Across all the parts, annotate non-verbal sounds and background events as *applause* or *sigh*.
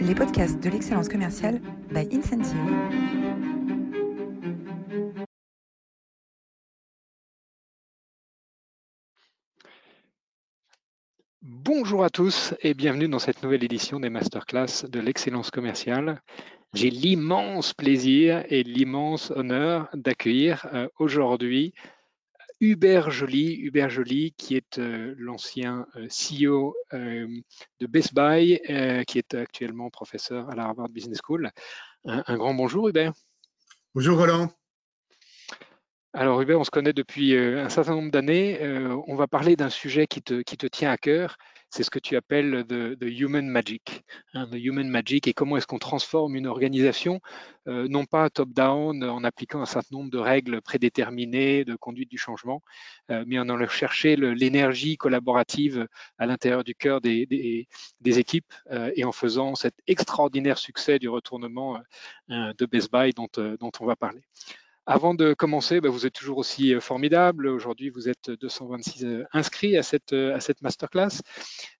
les podcasts de l'excellence commerciale by Incentive. Bonjour à tous et bienvenue dans cette nouvelle édition des masterclass de l'excellence commerciale. J'ai l'immense plaisir et l'immense honneur d'accueillir euh, aujourd'hui Hubert Joly, Hubert Joly qui est euh, l'ancien euh, CEO euh, de Best Buy, qui est actuellement professeur à la Harvard Business School. Un, grand bonjour Hubert. Bonjour Roland. Alors Hubert, on se connaît depuis un certain nombre d'années. on va parler d'un sujet qui te, qui te tient à cœur, c'est ce que tu appelles the, human magic. Hein, the human magic et comment est-ce qu'on transforme une organisation, euh, non pas top-down en appliquant un certain nombre de règles prédéterminées de conduite du changement, euh, mais en allant chercher l'énergie collaborative à l'intérieur du cœur des, équipes euh, et en faisant cet extraordinaire succès du retournement de Best Buy dont, dont on va parler. Avant de commencer, bah, vous êtes toujours aussi euh, formidable. Aujourd'hui, vous êtes 226 euh, inscrits à cette, euh, masterclass.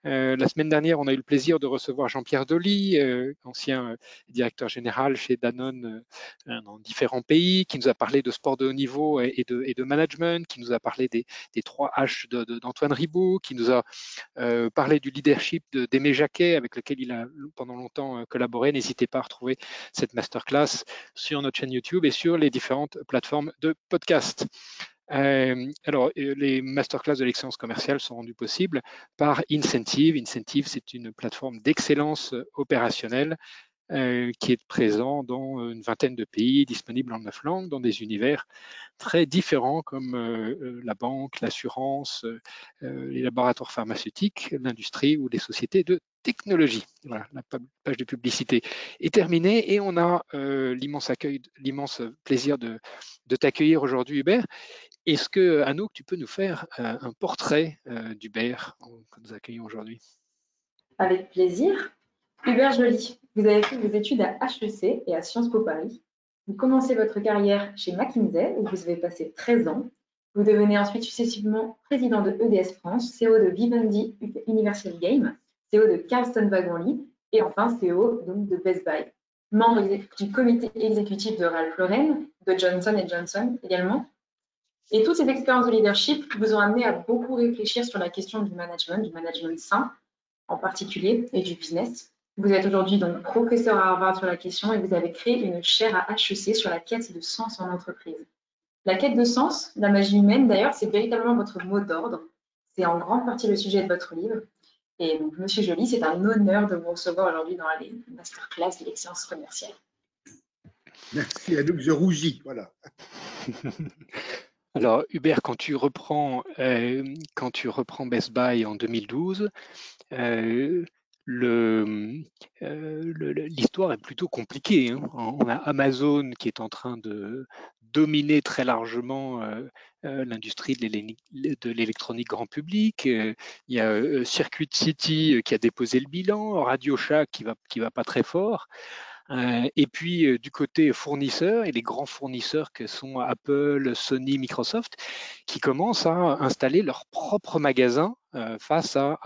la semaine dernière, on a eu le plaisir de recevoir Jean-Pierre Dolly, ancien directeur général chez Danone dans différents pays, qui nous a parlé de sport de haut niveau et, de, management, qui nous a parlé des, 3 H d'Antoine Ribaud, qui nous a parlé du leadership d'Aimé Jacquet, avec lequel il a pendant longtemps collaboré. N'hésitez pas à retrouver cette masterclass sur notre chaîne YouTube et sur les différentes plateforme de podcast. Euh, alors, euh, les masterclass de l'excellence commerciale sont rendus possibles par Incentive. Incentive, c'est une plateforme d'excellence opérationnelle euh, qui est présent dans une vingtaine de pays, disponible en neuf langues, dans des univers très différents comme la banque, l'assurance, les laboratoires pharmaceutiques, l'industrie ou les sociétés de technologie. Voilà, la page de publicité est terminée et on a euh, l'immense accueil, l'immense plaisir de, t'accueillir aujourd'hui, Hubert. Est-ce que, Anouk, tu peux nous faire euh, un portrait euh, d'Hubert que nous accueillons aujourd'hui? Avec plaisir. Hubert Joly, vous avez fait vos études à HEC et à Sciences Po Paris. Vous commencez votre carrière chez McKinsey, où vous avez passé 13 ans. Vous devenez ensuite successivement président de EDS France, CEO de Vivendi Universal Game CEO de Carlston Wagon et enfin CEO de Best Buy. Membre du comité exécutif de Ralph Lauren, de Johnson Johnson également. Et toutes ces expériences de leadership vous ont amené à beaucoup réfléchir sur la question du management, du management sain en particulier, et du business. Vous êtes aujourd'hui donc professeur à Harvard sur la question et vous avez créé une chaire à HEC sur la quête de sens en entreprise. La quête de sens, la magie humaine d'ailleurs, c'est véritablement votre mot d'ordre. C'est en grande partie le sujet de votre livre. Et donc, Monsieur Joly, c'est un honneur de vous recevoir aujourd'hui dans les masterclass de l'excellence commerciale. Merci, Anouk, je rougis. Voilà. *laughs* Alors, Hubert, quand tu reprends, euh, quand tu reprends Best Buy en 2012, euh, euh, l'histoire est plutôt compliquée. Hein. On a Amazon qui est en train de dominer très largement euh, l'industrie de l'électronique grand public. Euh, il y a euh, Circuit City qui a déposé le bilan, Radio Shack qui va, qui va pas très fort. Et puis du côté fournisseurs et les grands fournisseurs que sont Apple, Sony, Microsoft, qui commencent à installer leur propre magasin face à,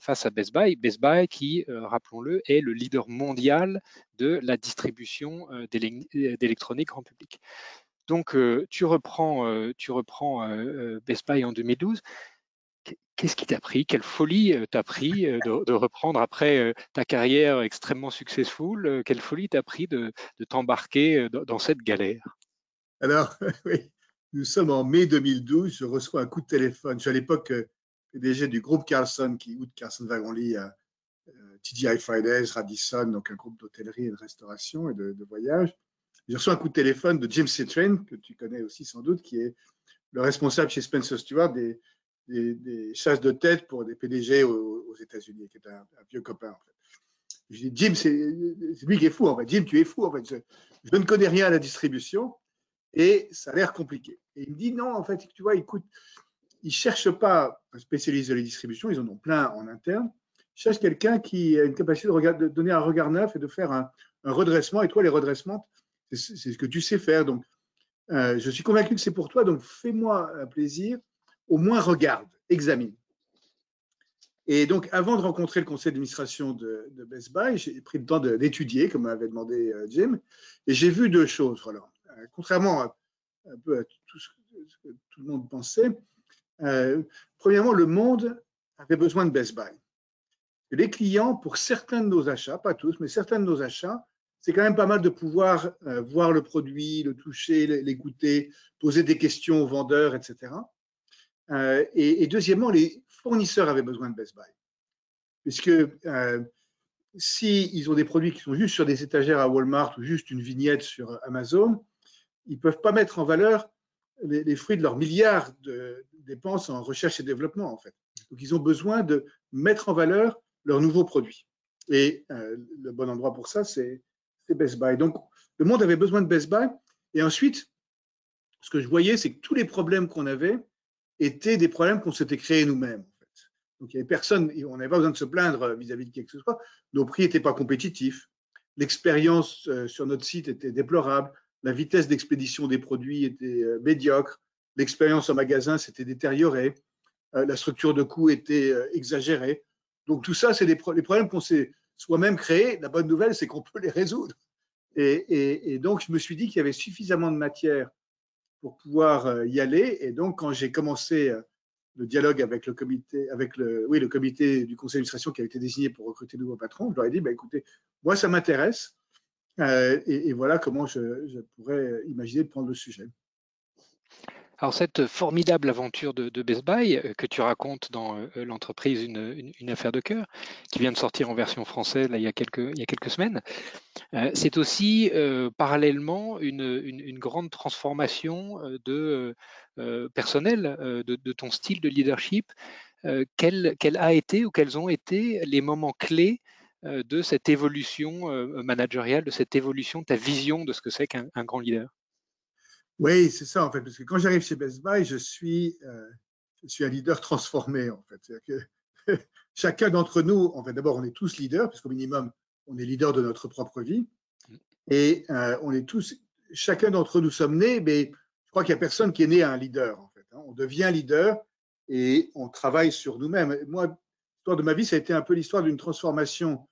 face à Best Buy. Best Buy qui, rappelons-le, est le leader mondial de la distribution d'électronique grand public. Donc, euh, tu reprends, euh, tu reprends euh, Best Buy en 2012. Qu'est-ce qui t'a pris? Quelle folie t'a pris de, reprendre après ta carrière extrêmement successful Quelle folie t'a pris de, t'embarquer dans, cette galère? Alors, *laughs* oui, nous sommes en mai 2012. Je reçois un coup de téléphone. Je suis à l'époque PDG du groupe Carlson, qui de Carlson Wagon-Lit à TGI Fridays, Radisson, donc un groupe d'hôtellerie et de restauration et de, voyage. J'ai reçu un coup de téléphone de Jim Citrin, que tu connais aussi sans doute, qui est le responsable chez Spencer Stewart des, des, chasses de tête pour des PDG aux, États-Unis, qui est un, vieux copain en fait. Je dis Jim, c'est lui qui est fou en fait. Jim, tu es fou en fait. Je, ne connais rien à la distribution et ça a l'air compliqué. Et il me dit non, en fait, tu vois, écoute, ils ne cherchent pas un spécialiste de la distribution, ils en ont plein en interne. Ils cherchent quelqu'un qui a une capacité de, donner un regard neuf et de faire un, redressement. Et toi, les redressements, c'est ce que tu sais faire. Donc, euh, je suis convaincu que c'est pour toi. Donc, fais-moi un plaisir. Au moins, regarde, examine. Et donc, avant de rencontrer le conseil d'administration de, Best Buy, j'ai pris le temps d'étudier, comme m'avait demandé euh, Jim, et j'ai vu deux choses. Voilà. Euh, contrairement à, peu à tout ce que tout le monde pensait, euh, premièrement, le monde avait besoin de Best Buy. Les clients, pour certains de nos achats, pas tous, mais certains de nos achats, c'est quand même pas mal de pouvoir voir le produit, le toucher, l'écouter, poser des questions aux vendeurs, etc. et, et, deuxièmement, les, fournisseurs avaient besoin de Best Buy. Puisque euh, s'ils ont des produits qui sont juste sur des étagères à Walmart ou juste une vignette sur Amazon, ils ne peuvent pas mettre en valeur les, fruits de leurs milliards de dépenses en recherche et développement, en fait. Donc, ils ont besoin de mettre en valeur leurs nouveaux produits. Et euh, le bon endroit pour ça, c'est Best Buy. Donc, le monde avait besoin de Best Buy. Et ensuite, ce que je voyais, c'est que tous les problèmes qu'on avait étaient des problèmes qu'on s'était créés nous-mêmes. Donc il n'y avait personne, on n'avait pas besoin de se plaindre euh, vis-à-vis de quelque chose. Nos prix n'étaient pas compétitifs. L'expérience euh, sur notre site était déplorable. La vitesse d'expédition des produits était euh, médiocre. L'expérience en magasin s'était détériorée. La structure de coût était exagérée. Donc tout ça, c'est les problèmes qu'on s'est soi-même créés. La bonne nouvelle, c'est qu'on peut les résoudre. Et, donc, je me suis dit qu'il y avait suffisamment de matière pour pouvoir y aller. Et donc, quand j'ai commencé le dialogue avec le comité, avec le, oui, le comité du conseil d'administration qui a été désigné pour recruter de nouveaux patrons, je leur ai dit, bah, écoutez, moi, ça m'intéresse, euh, et, voilà comment je, pourrais imaginer de prendre le sujet. Alors cette formidable aventure de, Best Buy euh, que tu racontes dans euh, l'entreprise une, affaire de cœur, qui vient de sortir en version française là, il, y a quelques, il y a quelques semaines, c'est aussi parallèlement une, grande transformation de, personnelle de, ton style de leadership. quel, a été ou quels ont été les moments clés de cette évolution managériale, de cette évolution, de ta vision de ce que c'est qu'un grand leader? Oui, c'est ça en fait, parce que quand j'arrive chez Best Buy, je suis, euh, je suis un leader transformé en fait. Que *laughs* chacun d'entre nous, en fait, d'abord, on est tous leaders, parce qu'au minimum, on est leader de notre propre vie, et euh, on est tous, chacun d'entre nous sommes nés, mais je crois qu'il n'y a personne qui est né à un leader en fait. Hein. On devient leader et on travaille sur nous-mêmes. Moi, l'histoire de ma vie, ça a été un peu l'histoire d'une transformation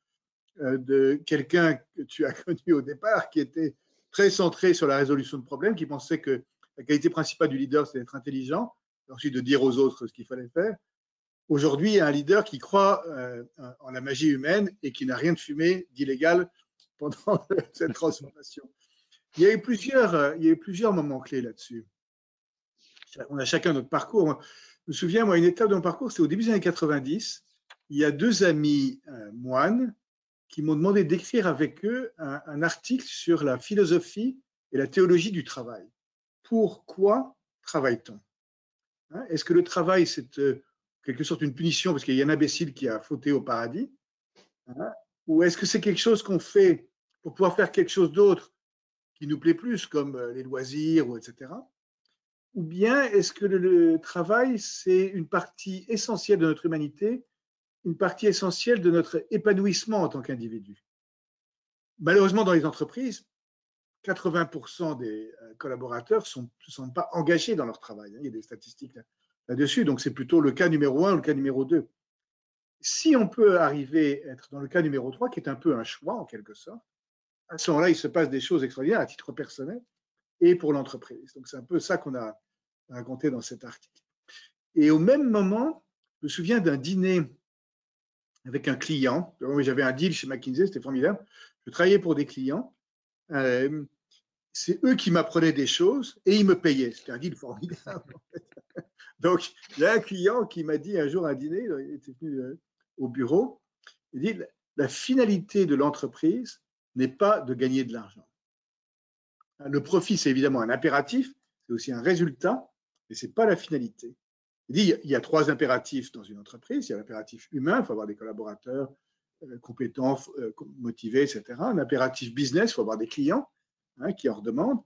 euh, de quelqu'un que tu as *laughs* connu au départ, qui était très centré sur la résolution de problèmes, qui pensait que la qualité principale du leader, c'est d'être intelligent, et ensuite de dire aux autres ce qu'il fallait faire. Aujourd'hui, il y a un leader qui croit euh, en la magie humaine et qui n'a rien de fumé d'illégal *laughs* pendant *laughs* cette transformation. Il y a eu plusieurs, euh, il y a eu plusieurs moments clés là-dessus. On a chacun notre parcours. Je me souviens, moi, une étape de mon parcours, c'est au début des années 90. Il y a deux amis euh, moines qui m'ont demandé d'écrire avec eux un, article sur la philosophie et la théologie du travail. Pourquoi travaille-t-on? Hein, Est-ce que le travail, c'est euh, quelque sorte une punition parce qu'il y a un imbécile qui a fauté au paradis? Hein, Ou est-ce que c'est quelque chose qu'on fait pour pouvoir faire quelque chose d'autre qui nous plaît plus, comme euh, les loisirs, ou etc. Ou bien est-ce que le travail, c'est une partie essentielle de notre humanité une partie essentielle de notre épanouissement en tant qu'individu. Malheureusement, dans les entreprises, 80% des euh, collaborateurs ne sont, pas engagés dans leur travail. Hein. Il y a des statistiques là-dessus, donc c'est plutôt le cas numéro un ou le cas numéro deux. Si on peut arriver à être dans le cas numéro 3, qui est un peu un choix en quelque sorte, à ce moment-là, il se passe des choses extraordinaires à titre personnel et pour l'entreprise. Donc c'est un peu ça qu'on a raconté dans cet article. Et au même moment, je me souviens d'un dîner avec un client. J'avais un deal chez McKinsey, c'était formidable. Je travaillais pour des clients. Euh, c'est eux qui m'apprenaient des choses et ils me payaient. C'était un deal formidable. *laughs* Donc, il y a un client qui m'a dit un jour à un dîner, il était venu euh, au bureau, il dit la finalité de l'entreprise n'est pas de gagner de l'argent. Le profit, c'est évidemment un impératif, c'est aussi un résultat, mais ce n'est pas la finalité. Il dit il y a trois impératifs dans une entreprise. Il y a l'impératif humain, il faut avoir des collaborateurs euh, compétents, euh, motivés, etc. Un impératif business, il faut avoir des clients hein, qui en redemandent.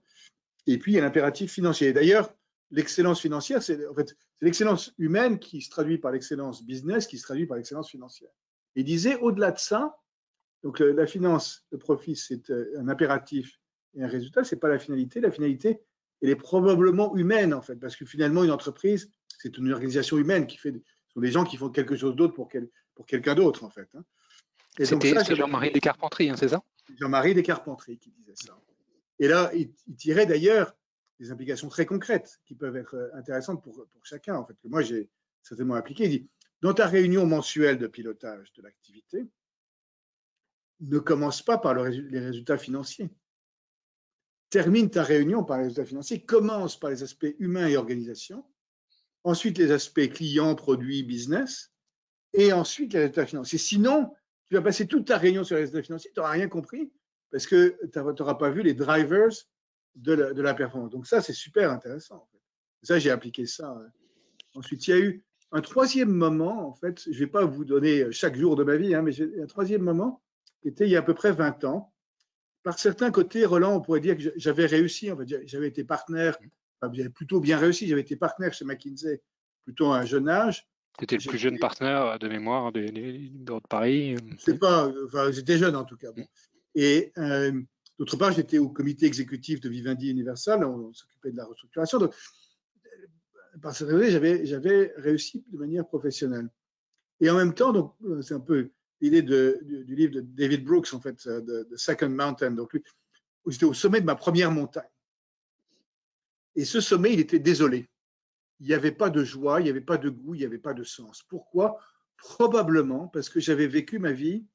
Et puis, il y a l'impératif financier. D'ailleurs, l'excellence financière, c'est en fait, l'excellence humaine qui se traduit par l'excellence business, qui se traduit par l'excellence financière. Il disait, au-delà de ça, donc la finance, le profit, c'est euh, un impératif et un résultat, ce n'est pas la finalité. La finalité, elle est probablement humaine, en fait, parce que finalement, une entreprise, c'est une organisation humaine qui fait Ce sont des gens qui font quelque chose d'autre pour, pour quelqu'un d'autre, en fait. Hein. C'était Jean-Marie Descarpentries, hein, c'est ça? Jean-Marie Descarpentries qui disait ça. Et là, il, tirait d'ailleurs des implications très concrètes qui peuvent être euh, intéressantes pour, pour chacun, en fait, que moi j'ai certainement appliqué. Il dit, dans ta réunion mensuelle de pilotage de l'activité, ne commence pas par les résultats financiers. Termine ta réunion par les résultats financiers, commence par les aspects humains et organisation, ensuite les aspects clients, produits, business, et ensuite les résultats financiers. Sinon, tu vas passer toute ta réunion sur les résultats financiers, tu n'auras rien compris parce que tu n'auras pas vu les drivers de la, performance. Donc ça, c'est super intéressant. Ça, j'ai appliqué ça. Euh. Ensuite, il y a eu un troisième moment, en fait, je ne vais pas vous donner chaque jour de ma vie, hein, mais un troisième moment qui était il y a à peu près 20 ans. Par certains côtés, Roland, on pourrait dire que j'avais réussi, en fait, j'avais été partenaire, j'avais plutôt bien réussi, j'avais été partenaire chez McKinsey plutôt à un jeune âge. Tu étais le plus jeune partenaire de mémoire de, de, Paris C'est pas, enfin, j'étais jeune en tout cas. Et euh, d'autre part, j'étais au comité exécutif de Vivendi Universal, on, s'occupait de la restructuration. Donc, par cette raison, j'avais, j'avais réussi de manière professionnelle. Et en même temps, donc, c'est un peu l'idée du, du, livre de David Brooks, en fait, de, Second Mountain. Donc, j'étais au sommet de ma première montagne. Et ce sommet, il était désolé il n'y avait pas de joie, il n'y avait pas de goût, il n'y avait pas de sens. Pourquoi? Probablement parce que j'avais vécu ma vie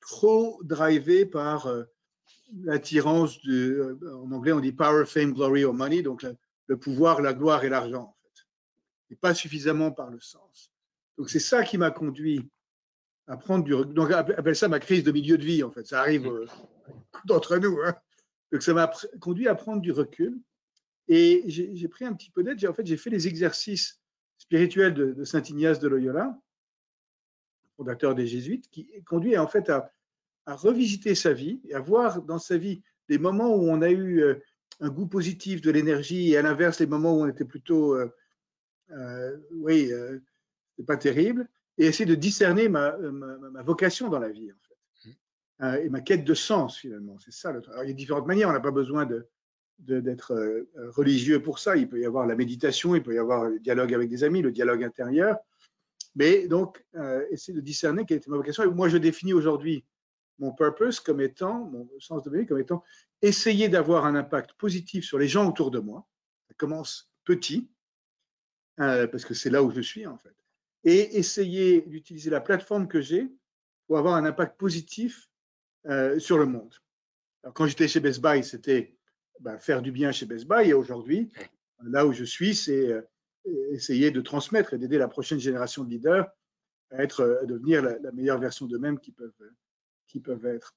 trop drivé par euh, l'attirance de, euh, en anglais on dit power, fame, glory or money, donc le pouvoir, la gloire et l'argent en fait, et pas suffisamment par le sens. Donc c'est ça qui m'a conduit à prendre du recul. Donc appelle ça ma crise de milieu de vie en fait, ça arrive euh, d'entre nous. Hein. Donc ça m'a conduit à prendre du recul et j'ai pris un petit peu d'aide. En fait, j'ai fait les exercices spirituels de, Saint Ignace de Loyola, fondateur des Jésuites, qui conduit en fait à, revisiter sa vie et à voir dans sa vie les moments où on a eu euh, un goût positif de l'énergie et à l'inverse les moments où on était plutôt, euh, euh, oui, c'est pas terrible, et essayer de discerner ma, vocation dans la vie en fait, mmh. et ma quête de sens finalement. C'est ça. Le... Alors, il y a différentes manières. On n'a pas besoin de d'être euh, religieux pour ça. Il peut y avoir la méditation, il peut y avoir le dialogue avec des amis, le dialogue intérieur. Mais donc, euh, essayer de discerner quelle était ma vocation. Moi, je définis aujourd'hui mon purpose comme étant, mon sens de vie comme étant essayer d'avoir un impact positif sur les gens autour de moi. Ça commence petit, euh, parce que c'est là où je suis en fait. Et essayer d'utiliser la plateforme que j'ai pour avoir un impact positif sur le monde. Alors, quand j'étais chez Best Buy, c'était bah, faire du bien chez Best Buy. Et aujourd'hui, là où je suis, c'est euh, essayer de transmettre et d'aider la prochaine génération de leaders à, être, à devenir la, meilleure version d'eux-mêmes qu'ils peuvent, qui peuvent être.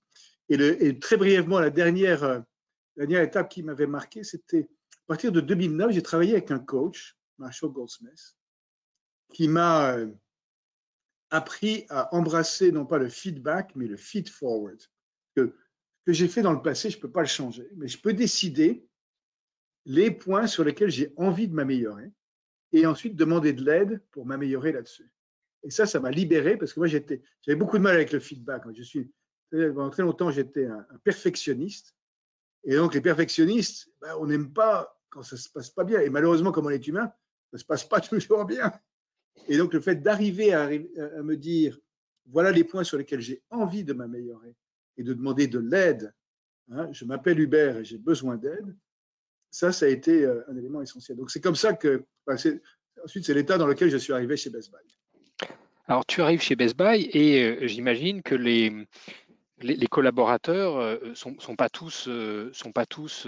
Et, le, très brièvement, la dernière, euh, dernière étape qui m'avait marqué, c'était à partir de 2009, j'ai travaillé avec un coach, Marshall Goldsmith, qui m'a euh, appris à embrasser non pas le feedback, mais le feed forward. Que que j'ai fait dans le passé, je ne peux pas le changer, mais je peux décider les points sur lesquels j'ai envie de m'améliorer et ensuite demander de l'aide pour m'améliorer là-dessus. Et ça, ça m'a libéré parce que moi, j'étais, j'avais beaucoup de mal avec le feedback. Je suis, pendant très longtemps, j'étais un, perfectionniste. Et donc, les perfectionnistes, ben, on n'aime pas quand ça se passe pas bien. Et malheureusement, comme on est humain, ça se passe pas *laughs* toujours bien. Et donc, le fait d'arriver à me dire, voilà les points sur lesquels j'ai envie de m'améliorer et de demander de l'aide. Hein, je m'appelle Hubert et j'ai besoin d'aide. Ça, ça a été euh, un élément essentiel. Donc, c'est comme ça que, ensuite, c'est l'état dans lequel je suis arrivé chez Best Buy. Alors, tu arrives chez Best Buy et euh, j'imagine que les, les, collaborateurs euh, sont, sont, pas tous, sont pas tous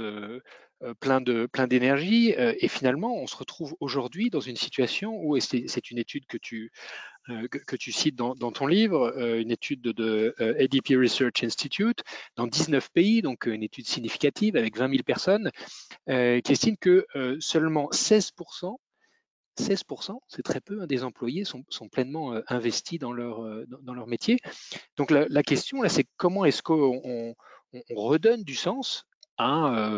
plein de plein d'énergie et finalement on se retrouve aujourd'hui dans une situation où c'est une étude que tu euh, que, tu cites dans, ton livre, euh, une étude de, ADP euh, Research Institute dans 19 pays, donc une étude significative avec 20 000 personnes, qui estime que seulement 16%, 16%, c'est très peu, hein, des employés sont, pleinement investis dans leur, dans, leur métier. Donc la, question, là, c'est comment est-ce qu'on redonne du sens à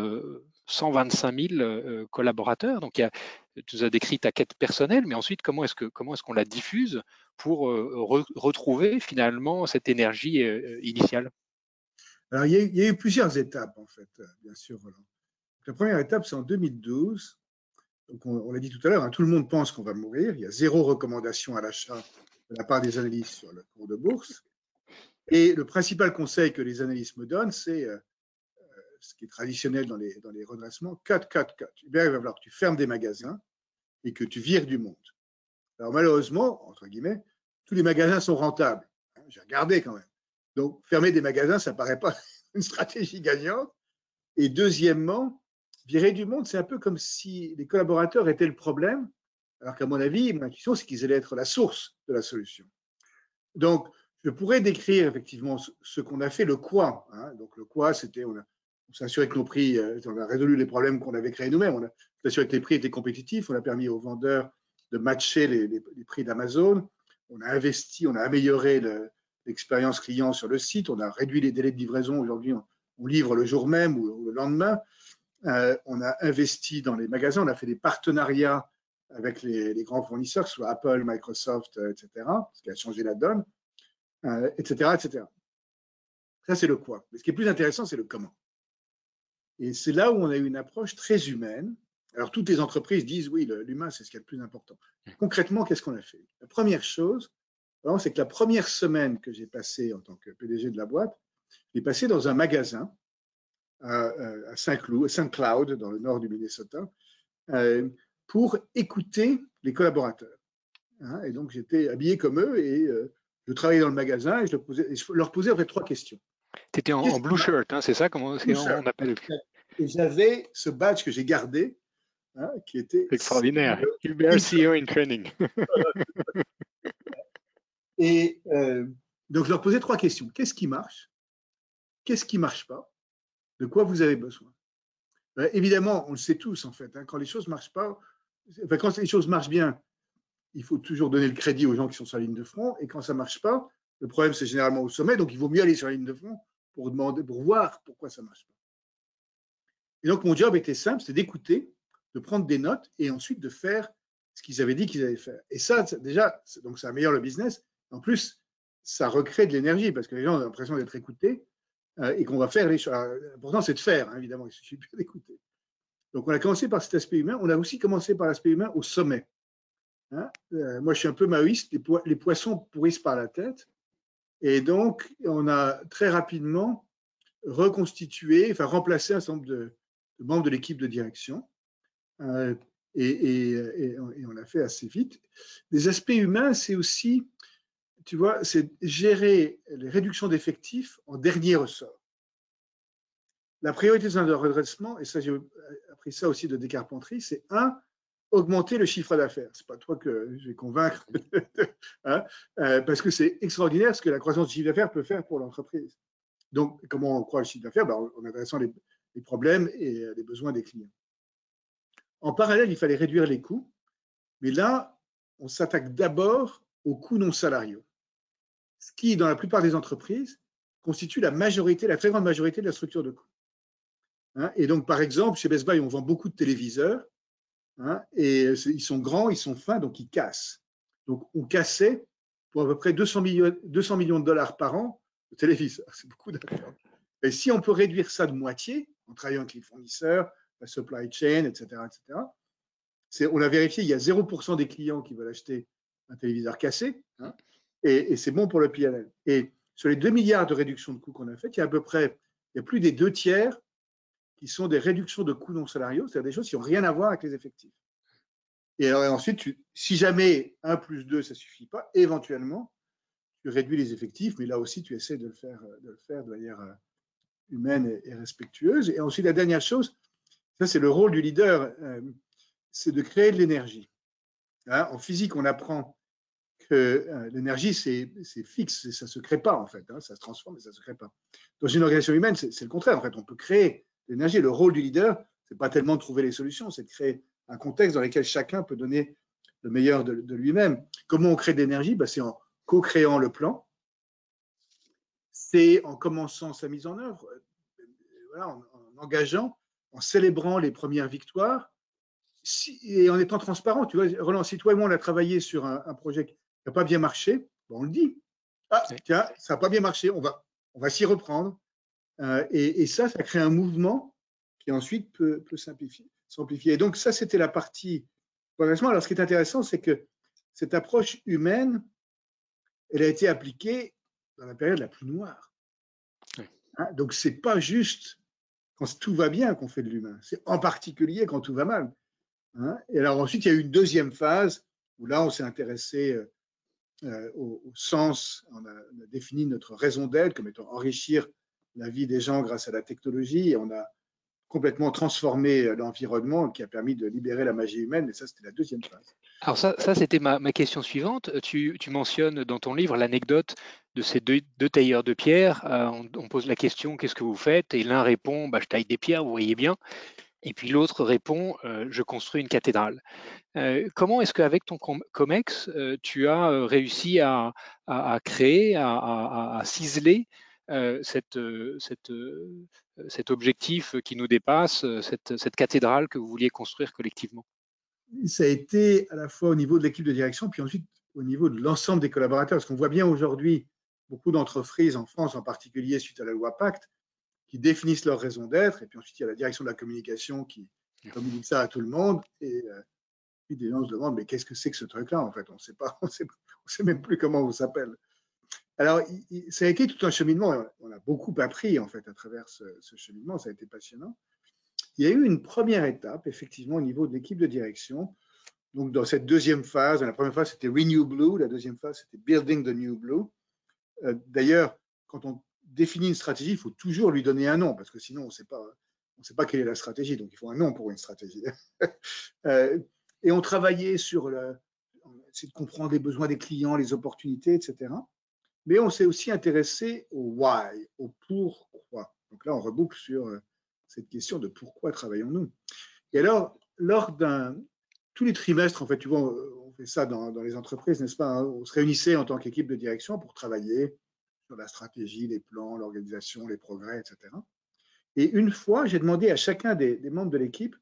125 000 collaborateurs? Donc, il y tu nous as décrit ta quête personnelle, mais ensuite, comment est-ce comment est-ce qu'on la diffuse pour euh, retrouver finalement cette énergie euh, initiale? Alors, il y, a, eu plusieurs étapes, en fait, euh, bien sûr, La première étape, c'est en 2012. Donc on, l'a dit tout à l'heure, hein, tout le monde pense qu'on va mourir. Il y a zéro recommandation à l'achat de la part des analystes sur le cours de bourse. Et le principal conseil que les analystes me donnent, c'est euh, ce qui est traditionnel dans les, redressements, cut, cut, cut. Bien, il va falloir que tu fermes des magasins et que tu vires du monde. Alors malheureusement, entre guillemets, tous les magasins sont rentables. Hein, j'ai regardé quand même. Donc fermer des magasins, ça ne paraît pas *laughs* une stratégie gagnante. Et deuxièmement, virer du monde, c'est un peu comme si les collaborateurs étaient le problème, alors qu'à mon avis, mon intuition, c'est qu'ils allaient être la source de la solution. Donc, je pourrais décrire effectivement ce qu'on a fait, le quoi. Hein. Donc, le quoi, c'était, on, on s'est assuré que nos prix, euh, on a résolu les problèmes qu'on avait créés nous-mêmes. On a assuré que les prix étaient compétitifs. On a permis aux vendeurs de matcher les, prix d'Amazon. On a investi, on a amélioré l'expérience client sur le site. On a réduit les délais de livraison. Aujourd'hui, on, livre le jour même ou, le lendemain. Euh, on a investi dans les magasins. On a fait des partenariats avec les, grands fournisseurs, soit Apple, Microsoft, euh, etc., ce qui a changé la donne, etc., etc. Ça, c'est le quoi. Mais ce qui est plus intéressant, c'est le comment. Et c'est là où on a eu une approche très humaine. Alors, toutes les entreprises disent oui, l'humain, c'est ce qui est le plus important. Concrètement, qu'est-ce qu'on a fait? La première chose, c'est que la première semaine que j'ai passée en tant que PDG de la boîte, j'ai passé dans un magasin à, Saint-Cloud, Saint Cloud, dans le nord du Minnesota, euh, pour écouter les collaborateurs. Hein. et donc, j'étais habillé comme eux et euh, je travaillais dans le magasin et je, leur posais, en fait trois questions. Tu étais en, blue shirt, hein, c'est ça comment on, appelle Et j'avais ce badge que j'ai gardé, hein, qui était extraordinaire. Hubert CEO in training. *laughs* et euh, donc je leur posais trois questions. Qu'est-ce qui marche? Qu'est-ce qui marche pas? De quoi vous avez besoin euh, Évidemment, on le sait tous en fait. Hein, quand les choses marchent pas, quand les choses marchent bien, il faut toujours donner le crédit aux gens qui sont sur la ligne de front. Et quand ça marche pas, le problème c'est généralement au sommet. Donc il vaut mieux aller sur la ligne de front pour demander, pour voir pourquoi ça marche pas. Et donc, mon job était simple, c'était d'écouter, de prendre des notes et ensuite de faire ce qu'ils avaient dit qu'ils allaient faire. Et ça, déjà, donc ça améliore le business. En plus, ça recrée de l'énergie parce que les gens ont l'impression d'être écoutés et qu'on va faire les choses. L'important, c'est de faire, hein, évidemment, il suffit plus d'écouter. Donc, on a commencé par cet aspect humain. On a aussi commencé par l'aspect humain au sommet. Hein. Euh, moi, je suis un peu maoïste. les poissons pourrissent par la tête. Et donc, on a très rapidement reconstitué, enfin remplacé un certain nombre de, membres de l'équipe de direction. Euh, et, on l'a fait assez vite. Les aspects humains, c'est aussi, tu vois, c'est gérer les réductions d'effectifs en dernier ressort. La priorité d'un redressement, et ça j'ai appris ça aussi de Descarpentry, c'est un, augmenter le chiffre d'affaires. C'est pas toi que je vais convaincre, hein, euh, parce que c'est extraordinaire ce que la croissance du chiffre d'affaires peut faire pour l'entreprise. Donc, comment on croit le chiffre d'affaires? Ben, En adressant les, problèmes et euh, les besoins des clients. En parallèle, il fallait réduire les coûts, mais là, on s'attaque d'abord aux coûts non salariaux, ce qui, dans la plupart des entreprises, constitue la majorité, la très grande majorité de la structure de coûts. Hein, et donc, par exemple, chez Best Buy, on vend beaucoup de téléviseurs, Hein, et ils sont grands, ils sont fins, donc ils cassent. Donc on cassait pour à peu près 200 millions, 200 millions de dollars par an de téléviseurs. *laughs* C'est beaucoup d'argent. Et si on peut réduire ça de moitié, en travaillant avec les fournisseurs, la supply chain, etc., etc., on a vérifié, il y a 0% des clients qui veulent acheter un téléviseur cassé, hein, et, c'est bon pour le PNL. Et sur les 2 milliards de réduction de coûts qu'on a fait, il y a à peu près, il y a plus des deux tiers qui sont des réductions de coûts non salariaux, c'est-à-dire des choses qui n'ont rien à voir avec les effectifs. Et ensuite, si jamais 1 plus 2, ça ne suffit pas, éventuellement, tu réduis les effectifs, mais là aussi, tu essaies de le faire faire de manière euh, humaine et, respectueuse. Et ensuite, la dernière chose, ça c'est le rôle du leader, euh, c'est de créer de l'énergie. Hein, en physique, on apprend que euh, l'énergie, c'est fixe, ça ne se crée pas en fait, hein, ça se transforme, mais ça ne se crée pas. Dans une organisation humaine, c'est le contraire. En fait, on peut créer l'énergie. Le rôle du leader, c'est pas tellement de trouver les solutions, c'est de créer un contexte dans lequel chacun peut donner le meilleur de, lui-même. Comment on crée de l'énergie? Ben, C'est en co-créant le plan, c'est en commençant sa mise en œuvre, en, engageant, en célébrant les premières victoires et en étant transparent. Tu vois, Roland, si toi et moi on a travaillé sur un, projet qui n'a pas bien marché, ben, on le dit. Ah, tiens, ça n'a pas bien marché, on va, on va s'y reprendre. Euh, et, ça, ça crée un mouvement qui ensuite peut, simplifier. s'amplifier. Donc ça, c'était la partie progressivement. Alors ce qui est intéressant, c'est que cette approche humaine, elle a été appliquée dans la période la plus noire. Hein, donc c'est pas juste quand tout va bien qu'on fait de l'humain, c'est en particulier quand tout va mal. Hein. Et alors ensuite, il y a eu une deuxième phase où là, on s'est intéressé euh, euh, au, sens, on a, défini notre raison d'être comme étant enrichir la vie des gens grâce à la technologie et on a complètement transformé euh, l'environnement qui a permis de libérer la magie humaine. Et ça, c'était la deuxième phase. Alors ça, c'était ma, question suivante. Tu, tu, mentionnes dans ton livre l'anecdote de ces deux, deux, tailleurs de pierre. on, pose la question, qu'est-ce que vous faites? Et l'un répond, bah, je taille des pierres, vous voyez bien. Et puis l'autre répond, euh, je construis une cathédrale. Euh, comment est-ce qu'avec ton COMEX, euh, tu as réussi à, créer, à, ciseler cet objectif qui nous dépasse, cette, cathédrale que vous vouliez construire collectivement? Ça a été à la fois au niveau de l'équipe de direction, puis ensuite au niveau de l'ensemble des collaborateurs, parce qu'on voit bien aujourd'hui beaucoup d'entreprises en France, en particulier suite à la loi Pacte, qui définissent leur raison d'être. Et puis ensuite, il y a la direction de la communication qui communique ça à tout le monde. Et euh, puis des gens se demandent, mais qu'est-ce que c'est que ce truc-là En fait, on ne sait pas, *laughs* on sait, sait même plus comment on s'appelle. Alors, ça a été tout un cheminement. On a beaucoup appris, en fait, à travers ce, cheminement. Ça a été passionnant. Il y a eu une première étape, effectivement, au niveau de l'équipe de direction. Donc, dans cette deuxième phase, la première phase, c'était Renew Blue. La deuxième phase, c'était Building the New Blue. Euh, d'ailleurs, quand on définit une stratégie, il faut toujours lui donner un nom, parce que sinon, on ne sait pas, quelle est la stratégie. Donc, il faut un nom pour une stratégie. *laughs* Euh, et on travaillait sur le, de comprendre les besoins des clients, les opportunités, etc. Mais on s'est aussi intéressé au why, au pourquoi. Donc là, on reboucle sur euh, cette question de pourquoi travaillons-nous. Et alors, lors d'un tous les trimestres, en fait, tu vois, on fait ça dans, dans les entreprises, n'est-ce pas hein, On se réunissait en tant qu'équipe de direction pour travailler la stratégie, les plans, l'organisation, les progrès, etc. Et une fois, j'ai demandé à chacun des, membres de l'équipe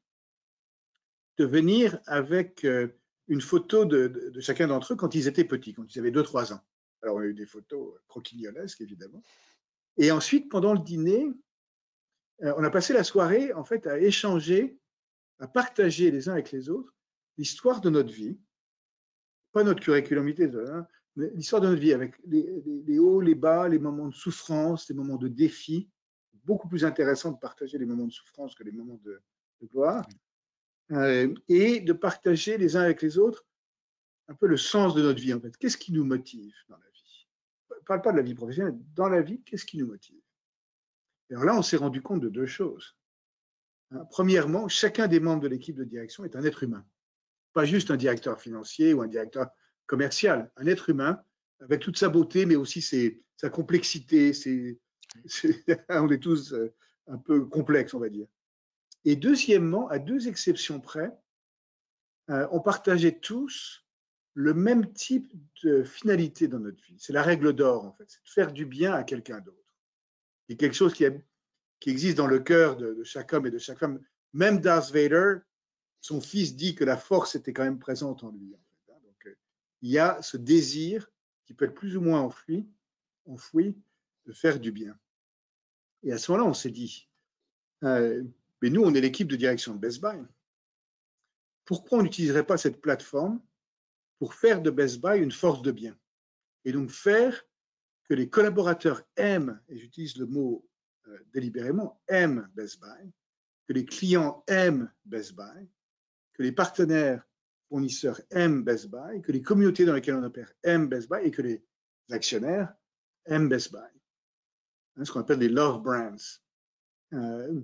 de venir avec euh, une photo de, chacun d'entre eux quand ils étaient petits, quand ils avaient 2-3 ans. Alors, on a eu des photos croquignolesques, évidemment. Et ensuite, pendant le dîner, euh, on a passé la soirée, en fait, à échanger, à partager les uns avec les autres l'histoire de notre vie, pas notre curriculum vitae, hein, l'histoire de notre vie avec les, hauts, les bas, les moments de souffrance, les moments de défi. Beaucoup plus intéressant de partager les moments de souffrance que les moments de, gloire. Euh, et de partager les uns avec les autres un peu le sens de notre vie en fait. Qu'est-ce qui nous motive dans la vie? Je parle pas de la vie professionnelle. Dans la vie, qu'est-ce qui nous motive? Alors là, on s'est rendu compte de deux choses. Hein, premièrement, chacun des membres de l'équipe de direction est un être humain. Pas juste un directeur financier ou un directeur commercial, un être humain avec toute sa beauté, mais aussi sa complexité. *laughs* on est tous euh, un peu complexes, on va dire. Et deuxièmement, à deux exceptions près, euh, on partageait tous le même type de finalité dans notre vie. C'est la règle d'or, en fait, c'est de faire du bien à quelqu'un d'autre. C'est quelque chose qui, existe dans le cœur de, chaque homme et de chaque femme. Même Darth Vader, son fils dit que la force était quand même présente en lui il y a ce désir qui peut être plus ou moins enfoui, de faire du bien. Et à ce moment-là, on s'est dit, euh, mais nous, on est l'équipe de direction de Best Buy. Pourquoi on n'utiliserait pas cette plateforme pour faire de Best Buy une force de bien Et donc faire que les collaborateurs aiment, et j'utilise le mot euh, délibérément, aiment Best Buy, que les clients aiment Best Buy, que les partenaires fournisseurs aiment Best Buy, que les communautés dans lesquelles on opère aiment Best Buy et que les actionnaires aiment Best Buy. Hein, ce qu'on appelle les love brands. Euh,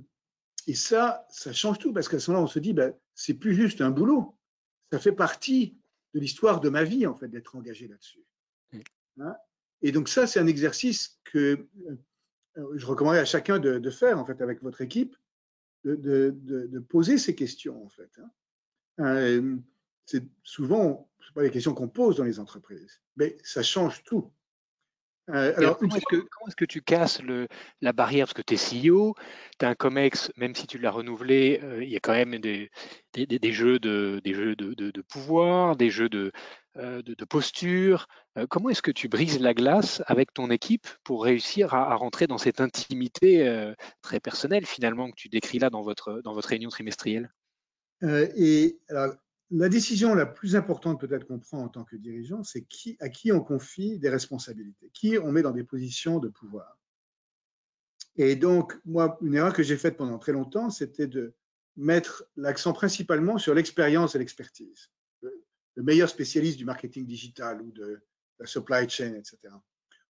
et ça, ça change tout parce qu'à ce moment-là, on se dit, ben, c'est plus juste un boulot. Ça fait partie de l'histoire de ma vie, en fait, d'être engagé là-dessus. Hein? et donc ça, c'est un exercice que euh, je recommanderais à chacun de, faire, en fait, avec votre équipe, de, de poser ces questions, en fait. Hein. Euh, c'est souvent, ce pas les questions qu'on pose dans les entreprises, mais ça change tout. Euh, alors, comment est-ce que, tu casses le, la barrière? Parce que tu es CEO, tu as un COMEX, même si tu l'as renouvelé, euh, il y a quand même des, des, jeux, de, des jeux de, de, pouvoir, des jeux de, euh, de, posture. comment est-ce que tu brises la glace avec ton équipe pour réussir à, à rentrer dans cette intimité très personnelle finalement que tu décris là dans votre, dans votre réunion trimestrielle? Et alors, la décision la plus importante peut-être qu'on prend en tant que dirigeant, c'est qui, à qui on confie des responsabilités, qui on met dans des positions de pouvoir. Et donc, moi, une erreur que j'ai faite pendant très longtemps, c'était de mettre l'accent principalement sur l'expérience et l'expertise. Le meilleur spécialiste du marketing digital ou de la supply chain, etc.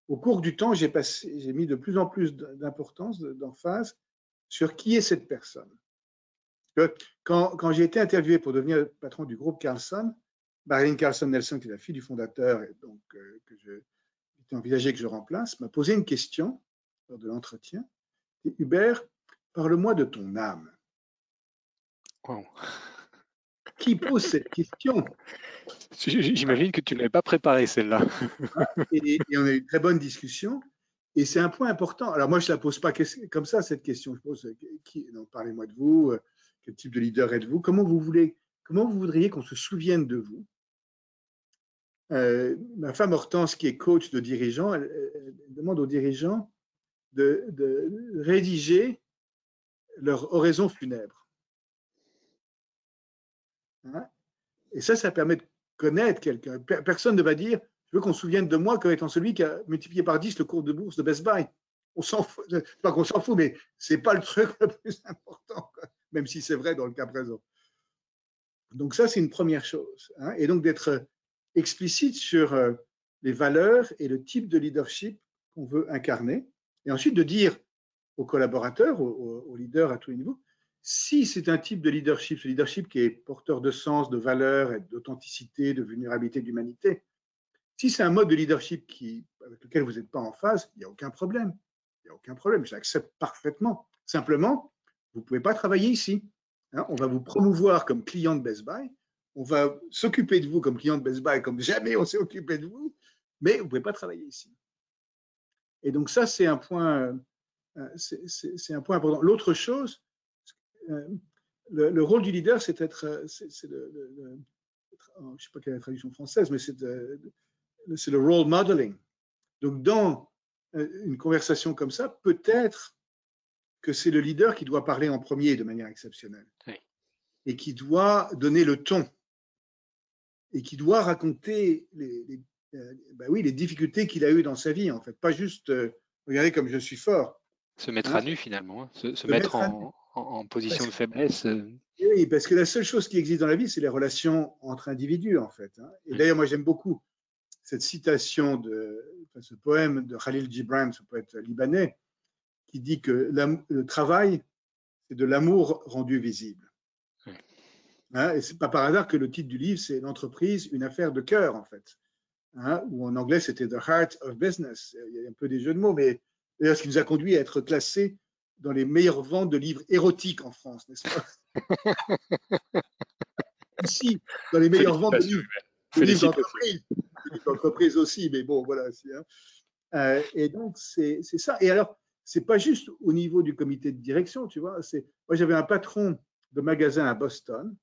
Au cours du temps, j'ai mis de plus en plus d'importance, d'emphase sur qui est cette personne. Quand, quand j'ai été interviewé pour devenir patron du groupe Carlson, Marilyn Carlson Nelson, qui est la fille du fondateur et donc euh, que je envisagé que je remplace, m'a posé une question lors de l'entretien. Hubert, parle-moi de ton âme. Qui pose cette question? *laughs* J'imagine que tu ne l'avais pas préparée, celle-là. et, on a eu une très bonne discussion. Et c'est un point important. Alors moi, je ne la pose pas comme ça, cette question. Je pose, qui, parlez-moi de vous, quel type de leader êtes-vous? Comment vous voulez, comment vous voudriez qu'on se souvienne de vous? Euh, Ma femme Hortense, qui est coach de dirigeants, elle, demande aux dirigeants de, rédiger leur oraison funèbre. Hein? Et ça, ça permet de connaître quelqu'un. Personne ne va dire, je veux qu'on se souvienne de moi comme étant celui qui a multiplié par 10 le cours de bourse de Best Buy. On s'en fout, pas qu'on s'en mais c'est pas le truc le plus *laughs* important même si c'est vrai dans le cas présent. Donc ça, c'est une première chose. Hein, et donc d'être explicite sur euh, les valeurs et le type de leadership qu'on veut incarner. Et ensuite de dire aux collaborateurs, aux, leaders à tous les niveaux, si c'est un type de leadership, ce leadership qui est porteur de sens, de valeurs, d'authenticité, de vulnérabilité, d'humanité, si c'est un mode de leadership avec lequel vous n'êtes pas en phase, il n'y a aucun problème. Il n'y a aucun problème, je l'accepte parfaitement. Simplement, vous ne pouvez pas travailler ici. Hein. on va vous promouvoir comme client de Best Buy. On va s'occuper de vous comme client de Best Buy comme jamais on s'est occupé de vous, mais vous ne pouvez pas travailler ici. Et donc ça, c'est un point, euh, c'est un point important. L'autre chose, euh, le, rôle du leader, c'est être, c'est le, je ne sais pas quelle est la traduction française, mais c'est le role modeling. Donc dans euh, une conversation comme ça, peut-être que c'est le leader qui doit parler en premier de manière exceptionnelle et qui doit donner le ton et qui doit raconter les, euh, ben oui, les difficultés qu'il a eues dans sa vie, en fait. Pas juste euh, regardez comme je suis fort. Se mettre à hein? nu, finalement, hein. se, mettre, en, position de faiblesse. Euh. Oui, parce que la seule chose qui existe dans la vie, c'est les relations entre individus, en fait. Hein. Et d'ailleurs, moi, j'aime beaucoup cette citation de ce poème de Khalil Gibran, ce poète libanais, qui dit que le travail, c'est de l'amour rendu visible. Hein, et c'est pas par hasard que le titre du livre, c'est l'entreprise, une affaire de cœur, en fait. Hein, ou en anglais, c'était The Heart of Business. Il y a un peu des jeux de mots, mais d'ailleurs, ce qui nous a conduit à être classé dans les meilleures ventes de livres érotiques en France, n'est-ce pas? *laughs* Ici, dans les meilleures ventes de livres, d'entreprise. aussi, mais bon, voilà. Hein. Euh, et donc, c'est ça. Et alors, c'est pas juste au niveau du comité de direction, tu vois. Moi, j'avais un patron de magasin à Boston,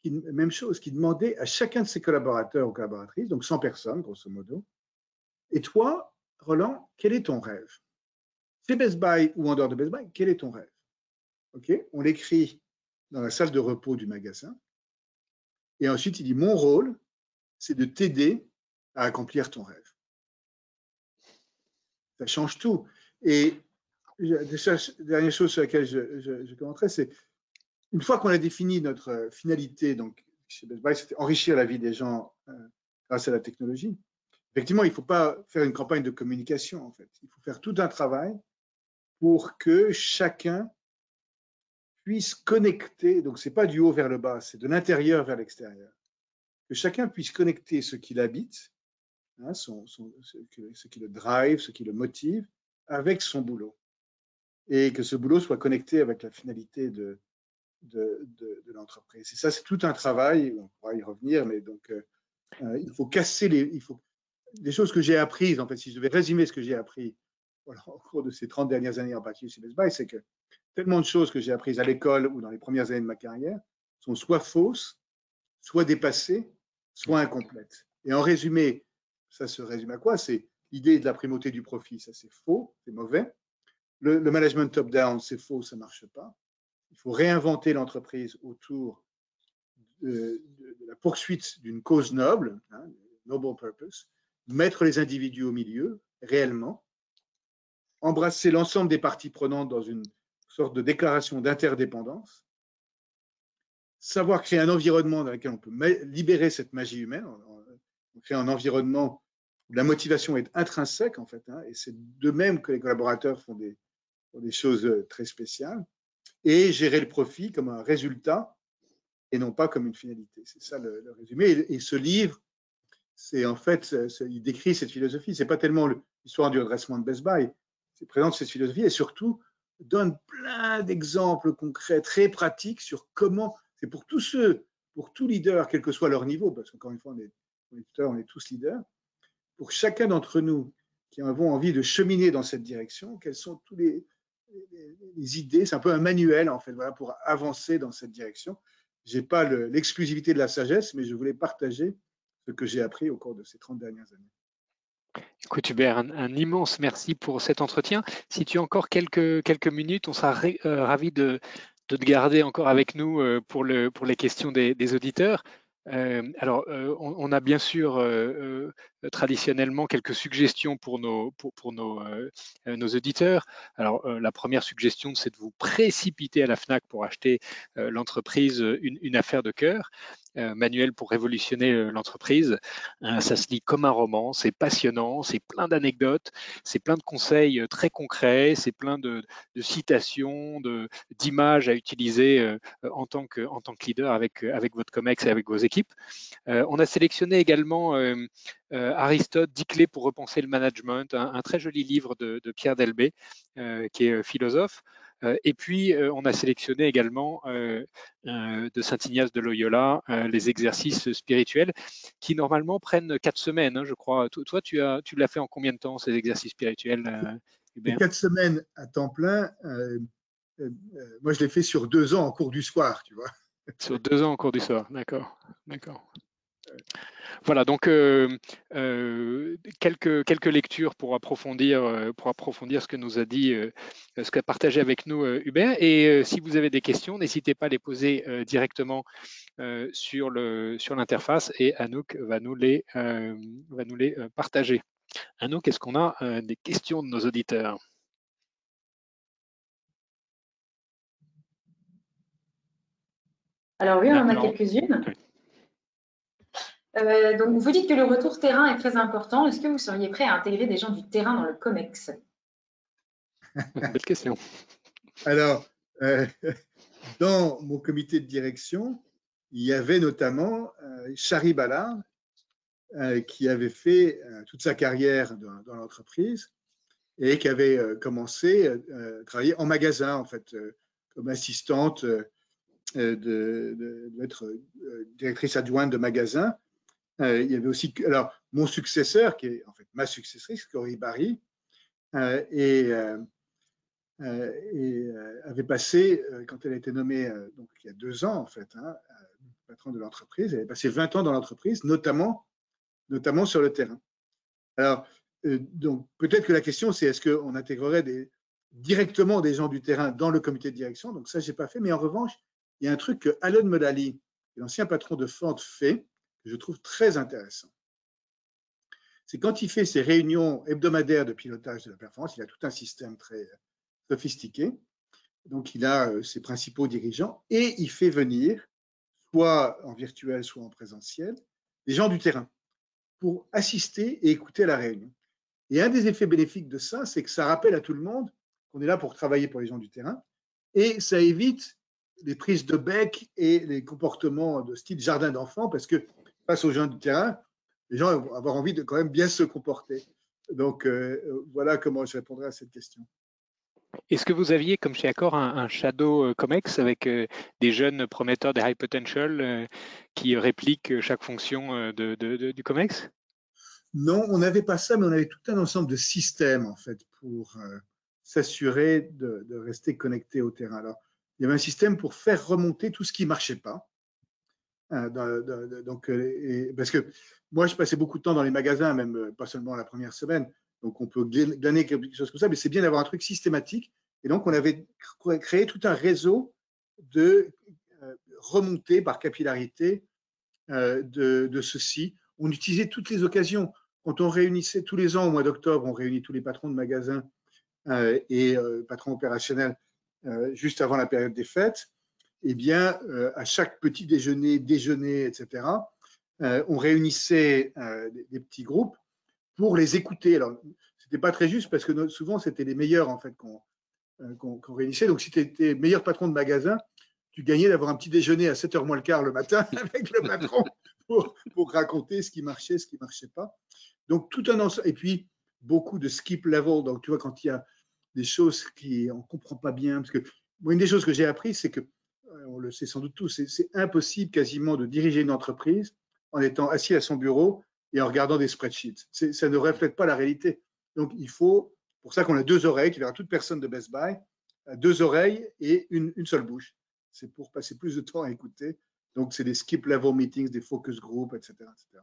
qui, même chose, qui demandait à chacun de ses collaborateurs ou collaboratrices, donc 100 personnes, grosso modo, et toi, Roland, quel est ton rêve? C'est Best Buy ou en dehors de Best Buy, quel est ton rêve? On l'écrit dans la salle de repos du magasin, et ensuite il dit mon rôle, c'est de t'aider à accomplir ton rêve ça change tout. Et la dernière chose sur laquelle je, je, commenterai, c'est une fois qu'on a défini notre finalité, donc chez Best c'était enrichir la vie des gens euh, grâce à la technologie. Effectivement, il ne faut pas faire une campagne de communication, en fait. Il faut faire tout un travail pour que chacun puisse connecter, donc ce n'est pas du haut vers le bas, c'est de l'intérieur vers l'extérieur, que chacun puisse connecter ce qu'il habite Hein, ce, qui le drive, ce qui le motive, avec son boulot. Et que ce boulot soit connecté avec la finalité de, de, l'entreprise. Et ça, c'est tout un travail, on pourra y revenir, mais donc euh, euh, il faut casser les, il faut, des choses que j'ai apprises, en fait, si je devais résumer ce que j'ai appris voilà, *laughs* au cours de ces 30 dernières années en particulier chez c'est que tellement de choses que j'ai apprises à l'école ou dans les premières années de ma carrière sont soit fausses, soit dépassées, soit incomplètes. Et en résumé, ça se résume à quoi? C'est l'idée de la primauté du profit, ça c'est faux, c'est mauvais. Le, management top-down, c'est faux, ça ne marche pas. il faut réinventer l'entreprise autour de, la poursuite d'une cause noble, hein, noble purpose, mettre les individus au milieu réellement, embrasser l'ensemble des parties prenantes dans une sorte de déclaration d'interdépendance, savoir créer un environnement dans lequel on peut libérer cette magie humaine, on crée un environnement la motivation est intrinsèque en fait, hein, et c'est de même que les collaborateurs font des, des choses euh, très spéciales, et gérer le profit comme un résultat et non pas comme une finalité. C'est ça le, résumé. Et, ce livre, c'est en fait, il décrit cette philosophie. C'est pas tellement l'histoire du redressement de Best Buy, c'est présente cette philosophie et surtout donne plein d'exemples concrets, très pratiques sur comment, c'est pour tous ceux, pour tous leaders, quel que soit leur niveau, parce qu'encore une fois, on est, on est tous leaders, pour chacun d'entre nous qui avons envie de cheminer dans cette direction, quelles sont tous les, idées, c'est un peu un manuel en fait, pour avancer dans cette direction. Je n'ai pas l'exclusivité de la sagesse, mais je voulais partager ce que j'ai appris au cours de ces 30 dernières années. Écoute Hubert, un, immense merci pour cet entretien. Si tu as encore quelques, quelques minutes, on sera euh, ravis de, de, te garder encore avec nous euh, pour, le, pour les questions des, des auditeurs. Euh, alors, on, a bien sûr traditionnellement quelques suggestions pour nos, pour, pour nos, euh, euh, nos auditeurs. Alors, la première suggestion, c'est de vous précipiter à la FNAC pour acheter l'entreprise une, une, affaire de cœur. manuel pour révolutionner l'entreprise. ça se lit comme un roman, c'est passionnant, c'est plein d'anecdotes, c'est plein de conseils très concrets, c'est plein de, de citations, d'images à utiliser en, tant que, en tant que leader avec, avec votre COMEX et avec vos équipes. on a sélectionné également euh, Aristote, 10 clés pour repenser le management, un, très joli livre de, Pierre Delbé, euh, qui est euh, philosophe. et puis, on a sélectionné également de Saint-Ignace de Loyola les exercices spirituels qui normalement prennent quatre semaines, hein, je crois. Toi, tu as, tu l'as fait en combien de temps ces exercices spirituels Quatre semaines à temps plein. moi, je l'ai fait sur deux ans en cours du soir, tu vois. Sur deux ans en cours du soir, d'accord, d'accord. Voilà, donc euh, euh, quelques, quelques lectures pour approfondir, euh, pour approfondir ce que nous a dit, ce qu'a partagé avec nous Hubert. Et si vous avez des questions, n'hésitez pas à les poser directement sur le sur l'interface et Anouk va nous les, va nous les partager. Anouk, est-ce qu'on a des questions de nos auditeurs? Alors oui, on en a quelques-unes. Euh, donc, vous dites que le retour terrain est très important. Est-ce que vous seriez prêt à intégrer des gens du terrain dans le COMEX Belle question. Alors, euh, *laughs* dans mon comité de direction, il y avait notamment euh, Chari Ballard, qui avait fait toute sa carrière dans, l'entreprise et qui avait commencé à travailler en magasin, en fait, comme assistante de, directrice adjointe de magasin. Euh, il y avait aussi, alors, mon successeur, qui est en fait ma successrice, Cory Barry, euh, et, euh, avait passé, quand elle a été nommée, donc il y a deux ans en fait, hein, patron de l'entreprise, elle avait passé 20 ans dans l'entreprise, notamment, notamment sur le terrain. Alors, donc peut-être que la question c'est est-ce qu'on intégrerait directement des gens du terrain dans le comité de direction? Donc ça, j'ai pas fait, mais en revanche, il y a un truc que Alan Modali, l'ancien patron de Ford, fait, je trouve très intéressant. C'est quand il fait ses réunions hebdomadaires de pilotage de la performance, il a tout un système très sophistiqué. Donc, il a euh, ses principaux dirigeants et il fait venir, soit en virtuel, soit en présentiel, des gens du terrain pour assister et écouter la réunion. Et un des effets bénéfiques de ça, c'est que ça rappelle à tout le monde qu'on est là pour travailler pour les gens du terrain et ça évite les prises de bec et les comportements de style jardin d'enfants parce que face aux gens du terrain, les gens vont avoir envie de quand même bien se comporter. Donc euh, voilà comment je répondrai à cette question. Est-ce que vous aviez, comme chez Accor, un, shadow euh, COMEX avec euh, des jeunes prometteurs des high potential qui répliquent chaque fonction du COMEX? Non, on n'avait pas ça, mais on avait tout un ensemble de systèmes en fait pour s'assurer de, de, rester connecté au terrain. Alors, il y avait un système pour faire remonter tout ce qui ne marchait pas. Euh, donc, euh, parce que moi, je passais beaucoup de temps dans les magasins, même euh, pas seulement la première semaine. Donc, on peut glaner quelque chose comme ça, mais c'est bien d'avoir un truc systématique. Et donc, on avait créé tout un réseau de remonter par capillarité de, de ceci. On utilisait toutes les occasions. Quand on réunissait tous les ans au mois d'octobre, on réunit tous les patrons de magasins et patrons opérationnels juste avant la période des fêtes. Eh bien, à chaque petit déjeuner, déjeuner, etc., on réunissait des, petits groupes pour les écouter. Alors, c'était pas très juste parce que souvent c'était les meilleurs en fait qu'on réunissait. Donc, si tu étais meilleur patron de magasin, tu gagnais d'avoir un petit déjeuner à 7h moins le quart le matin *laughs* avec le patron pour, raconter ce qui marchait, ce qui marchait pas. Donc, tout un ensemble. Et puis, beaucoup de skip level. Donc, tu vois, quand il y a des choses qui on comprend pas bien, parce que une des choses que j'ai appris, c'est que, euh, on le sait sans doute tous, c'est impossible quasiment de diriger une entreprise en étant assis à son bureau et en regardant des spreadsheets. Ça ne reflète pas la réalité. Donc, il faut, pour ça qu'on a deux oreilles, qui verra toute personne de Best Buy, euh, deux oreilles et une, seule bouche. C'est pour passer plus de temps à écouter. Donc, c'est des skip level meetings, des focus groups, etc. etc.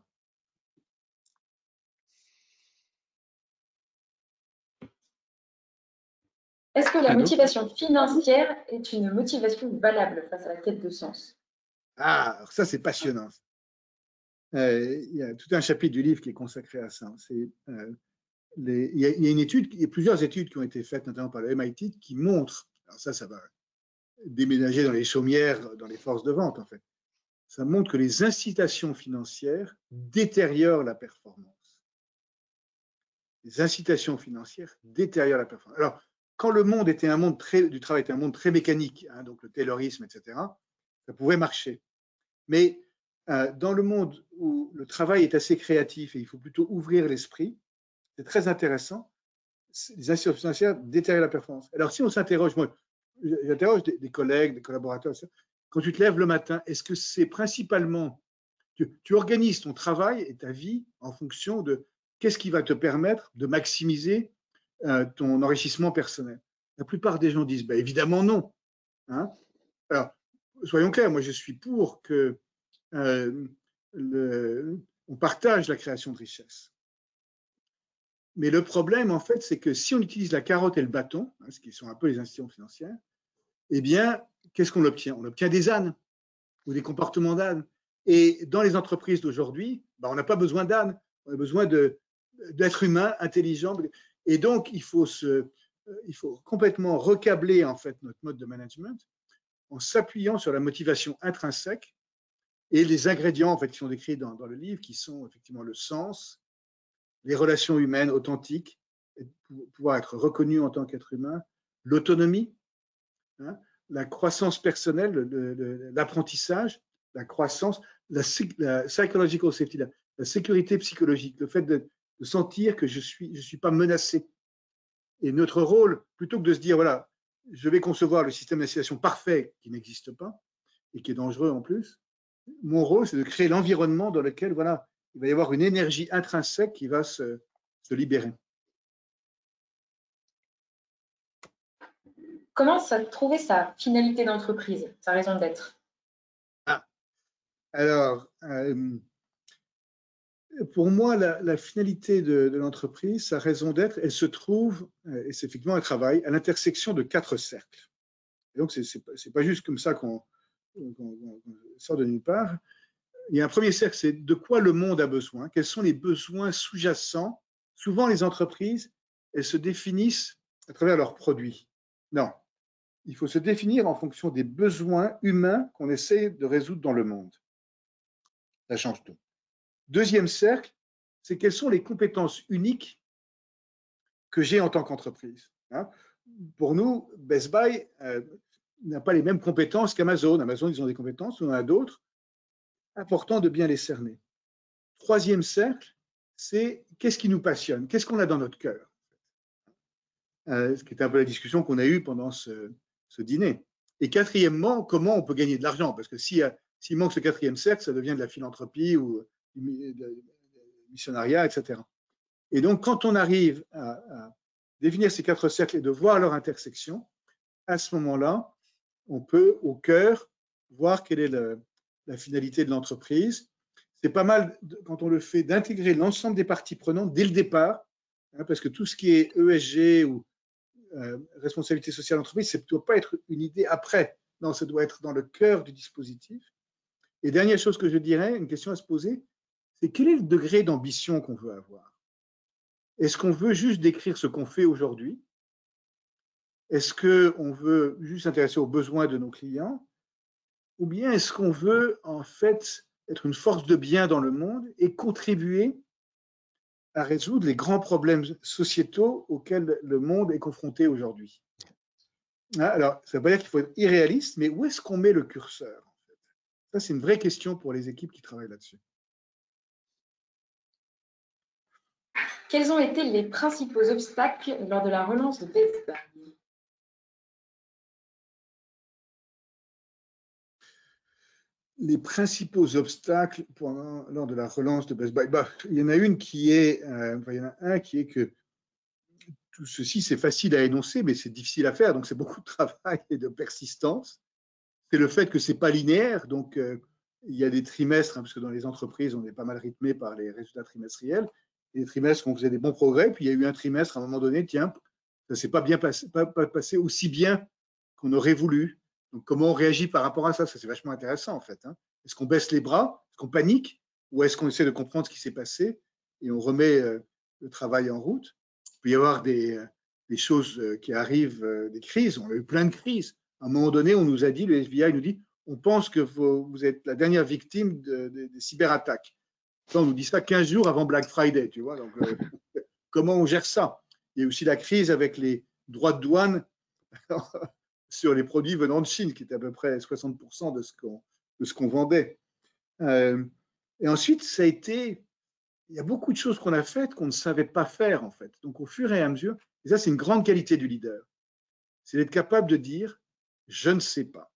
Est-ce que la motivation financière est une motivation valable face à la quête de sens? Ah, ça c'est passionnant. Euh, il y a tout un chapitre du livre qui est consacré à ça. Euh, il, y a, une étude, il y a plusieurs études qui ont été faites, notamment par le MIT, qui montrent, alors ça, ça va déménager dans les chaumières, dans les forces de vente en fait. Ça montre que les incitations financières détériorent la performance. Les incitations financières détériorent la performance. Alors, quand le monde était un monde du travail était un monde très mécanique, hein, donc le taylorisme, etc., ça pouvait marcher. Mais euh, dans le monde où le travail est assez créatif et il faut plutôt ouvrir l'esprit, c'est très intéressant. Les institutions financières détériorent la performance. Alors, si on s'interroge, moi, j'interroge des, collègues, des collaborateurs, quand tu te lèves le matin, est-ce que c'est principalement, tu, organises ton travail et ta vie en fonction de qu'est-ce qui va te permettre de maximiser euh, ton enrichissement personnel La plupart des gens disent bah, évidemment non. Hein. Alors, soyons clairs, moi je suis pour que euh, on partage la création de richesse. Mais le problème, en fait, c'est que si on utilise la carotte et le bâton, hein, ce qui sont un peu les institutions financières, eh bien, qu'est-ce qu'on obtient? On obtient des ânes ou des comportements d'ânes. Et dans les entreprises d'aujourd'hui, bah, on n'a pas besoin d'ânes, on a besoin d'êtres humains intelligents. Et donc, il faut, se, euh, il faut complètement recabler en fait notre mode de management en s'appuyant sur la motivation intrinsèque et les ingrédients en fait qui sont décrits dans, le livre, qui sont effectivement le sens, les relations humaines authentiques, pouvoir être reconnu en tant qu'être humain, l'autonomie, hein, la croissance personnelle, l'apprentissage, la croissance, la, la psychological safety, la, la, sécurité psychologique, le fait de, de sentir que je ne suis, je suis pas menacé. Et notre rôle, plutôt que de se dire, voilà, je vais concevoir le système d'incitation parfait qui n'existe pas et qui est dangereux en plus, mon rôle, c'est de créer l'environnement dans lequel, voilà, il va y avoir une énergie intrinsèque qui va se, se libérer. Comment ça trouver sa finalité d'entreprise, sa raison d'être? Ah. Alors, euh, pour moi, la, finalité de, l'entreprise, sa raison d'être, elle se trouve, euh, et c'est effectivement un travail, à l'intersection de quatre cercles. Et donc, ce n'est pas juste comme ça qu'on sort de nulle part. Il y a un premier cercle, c'est de quoi le monde a besoin, quels sont les besoins sous-jacents. Souvent, les entreprises, elles se définissent à travers leurs produits. Non, il faut se définir en fonction des besoins humains qu'on essaie de résoudre dans le monde. Ça change tout. Deuxième cercle, c'est quelles sont les compétences uniques que j'ai en tant qu'entreprise. Hein. Pour nous, Best Buy euh, n'a pas les mêmes compétences qu'Amazon. Amazon, ils ont des compétences, on en a d'autres. Important de bien les cerner. Troisième cercle, c'est qu'est-ce qui nous passionne, qu'est-ce qu'on a dans notre cœur. Euh, ce qui est un peu la discussion qu'on a eue pendant ce, dîner. Et quatrièmement, comment on peut gagner de l'argent? Parce que s'il manque ce quatrième cercle, ça devient de la philanthropie ou missionnariat, etc. Et donc, quand on arrive à, définir ces quatre cercles et de voir leur intersection, à ce moment-là, on peut au cœur voir quelle est la finalité de l'entreprise. C'est pas mal, quand on le fait, d'intégrer l'ensemble des parties prenantes dès le départ, hein, parce que tout ce qui est ESG ou euh, responsabilité sociale d'entreprise, ça ne doit pas être une idée après. Non, ça doit être dans le cœur du dispositif. Et dernière chose que je dirais, une question à se poser, c'est quel est le degré d'ambition qu'on veut avoir? Est-ce qu'on veut juste décrire ce qu'on fait aujourd'hui? Est-ce qu'on veut juste s'intéresser aux besoins de nos clients? Ou bien est-ce qu'on veut en fait être une force de bien dans le monde et contribuer à résoudre les grands problèmes sociétaux auxquels le monde est confronté aujourd'hui? Hein, alors, ça ne veut pas dire qu'il faut être irréaliste, mais où est-ce qu'on met le curseur Ça, c'est une vraie question pour les équipes qui travaillent là-dessus. Quels ont été les principaux obstacles lors de la relance de Best les principaux obstacles pendant, lors de la relance de Best Buy bah, Il y en a une qui est, euh, il y en a un qui est que tout ceci, c'est facile à énoncer, mais c'est difficile à faire, donc c'est beaucoup de travail et de persistance. C'est le fait que c'est pas linéaire, donc euh, il y a des trimestres, hein, parce que dans les entreprises, on est pas mal rythmé par les résultats trimestriels. Des trimestres où on faisait des bons progrès, puis il y a eu un trimestre à un moment donné, tiens, ça s'est pas bien passé, pas passé aussi bien qu'on aurait voulu. Donc, comment on réagit par rapport à ça? Ça, c'est vachement intéressant, en fait. Hein. Est-ce qu'on baisse les bras? Est-ce qu'on panique? Ou est-ce qu'on essaie de comprendre ce qui s'est passé et on remet euh, le travail en route? Il peut y avoir des, euh, choses euh, qui arrivent, des crises. On a eu plein de crises. À un moment donné, on nous a dit, le FBI nous dit, on pense que vous, vous êtes la dernière victime des cyberattaques. On nous dit ça 15 jours avant Black Friday, tu vois. Donc, *laughs* comment on gère ça? Il y a aussi la crise avec les droits de douane *laughs* sur les produits venant de Chine, qui était à peu près 60% de ce qu'on ce qu'on vendait. Euh, et ensuite, ça a été, il y a beaucoup de choses qu'on a faites qu'on ne savait pas faire en fait. Donc au fur et à mesure, et ça c'est une grande qualité du leader, c'est d'être capable de dire je ne sais pas.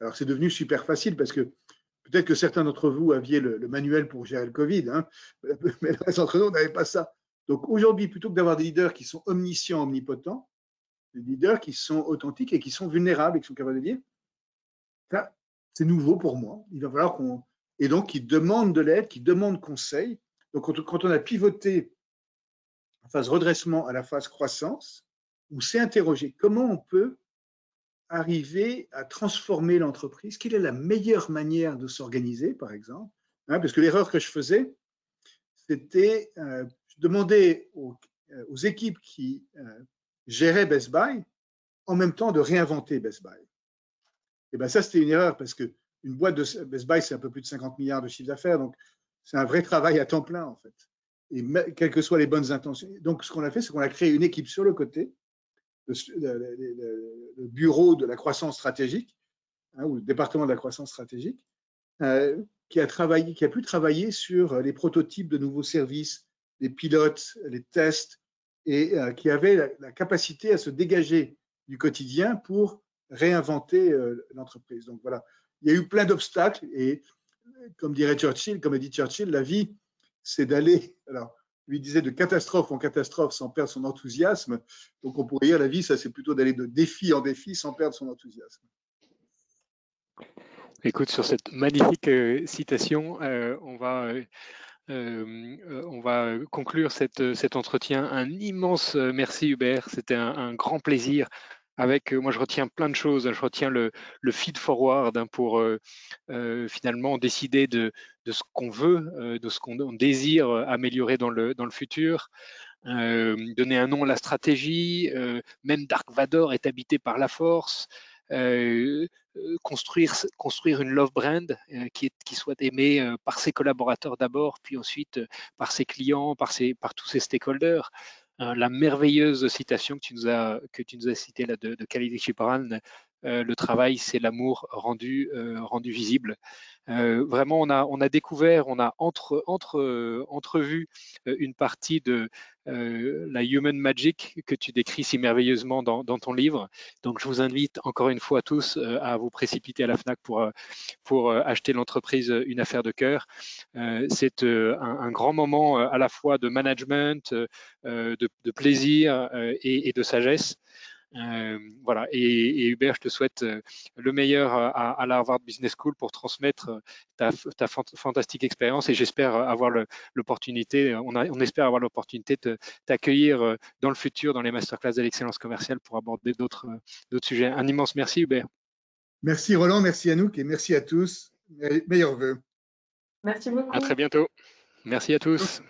Alors c'est devenu super facile parce que peut-être que certains d'entre vous aviez le, manuel pour gérer le Covid, hein, *laughs* mais le reste d'entre nous n'avait pas ça. Donc aujourd'hui, plutôt que d'avoir des leaders qui sont omniscients, omnipotents, des leaders qui sont authentiques et qui sont vulnérables et qui sont capables de dire c'est nouveau pour moi, il va falloir qu'on. Et donc, qui demandent de l'aide, qui demandent conseil. Donc, quand, on a pivoté en phase redressement à la phase croissance, on s'est interrogé comment on peut arriver à transformer l'entreprise, quelle est la meilleure manière de s'organiser, par exemple. Hein, parce que l'erreur que je faisais, c'était euh, aux, euh, aux, équipes qui euh, gérait Best Buy en même temps de réinventer Best Buy. Et bien ça, c'était une erreur parce que une boîte de Best Buy, c'est un peu plus de 50 milliards de chiffre d'affaires, donc c'est un vrai travail à temps plein en fait. Et quelles que soient les bonnes intentions. Donc ce qu'on a fait, c'est qu'on a créé une équipe sur le côté, le, bureau de la croissance stratégique, hein, ou le département de la croissance stratégique, euh, qui a travaillé, qui a pu travailler sur les prototypes de nouveaux services, les pilotes, les tests, et euh, qui avait la, capacité à se dégager du quotidien pour réinventer euh, l'entreprise. Donc voilà, il y a eu plein d'obstacles et comme dirait Churchill, comme a dit Churchill, la vie, c'est d'aller, lui disait de catastrophe en catastrophe sans perdre son enthousiasme. Donc on pourrait dire la vie, ça c'est plutôt d'aller de défi en défi sans perdre son enthousiasme. Écoute, sur cette magnifique euh, citation, on va euh, euh, on va conclure cet entretien. Un immense euh, merci Hubert, c'était un, grand plaisir. Avec, moi, je retiens plein de choses. Je retiens le, feed forward hein, pour finalement décider de, ce qu'on veut, de ce qu'on désire améliorer dans le, dans le futur. donner un nom à la stratégie, même Dark Vador est habité par la force, euh, euh, construire, construire une love brand euh, qui, qui soit aimée par ses collaborateurs d'abord, puis ensuite par ses clients, par, ses, par tous ses stakeholders. La merveilleuse citation que tu nous as, que tu nous as citée là, de, de Khalid le travail, c'est l'amour rendu, rendu visible. vraiment, on a, découvert, on a entre, entre, entrevu une partie de, euh, la Human Magic que tu décris si merveilleusement dans, ton livre. Donc, je vous invite encore une fois tous euh, à vous précipiter à la FNAC euh, pour acheter l'entreprise Une affaire de cœur. C'est un, grand moment à la fois de management, de, plaisir et de sagesse. Euh, voilà. Et, Hubert, je te souhaite euh, le meilleur à, à, la Harvard Business School pour transmettre euh, ta, ta fantastique expérience. Et j'espère avoir l'opportunité, on, on, espère avoir l'opportunité de t'accueillir dans le futur dans les masterclass de l'excellence commerciale pour aborder d'autres sujets. Un immense merci, Hubert. Merci Roland, merci Anouk et merci à tous. Me- Meilleurs vœux. Merci beaucoup. À très bientôt. Merci à tous.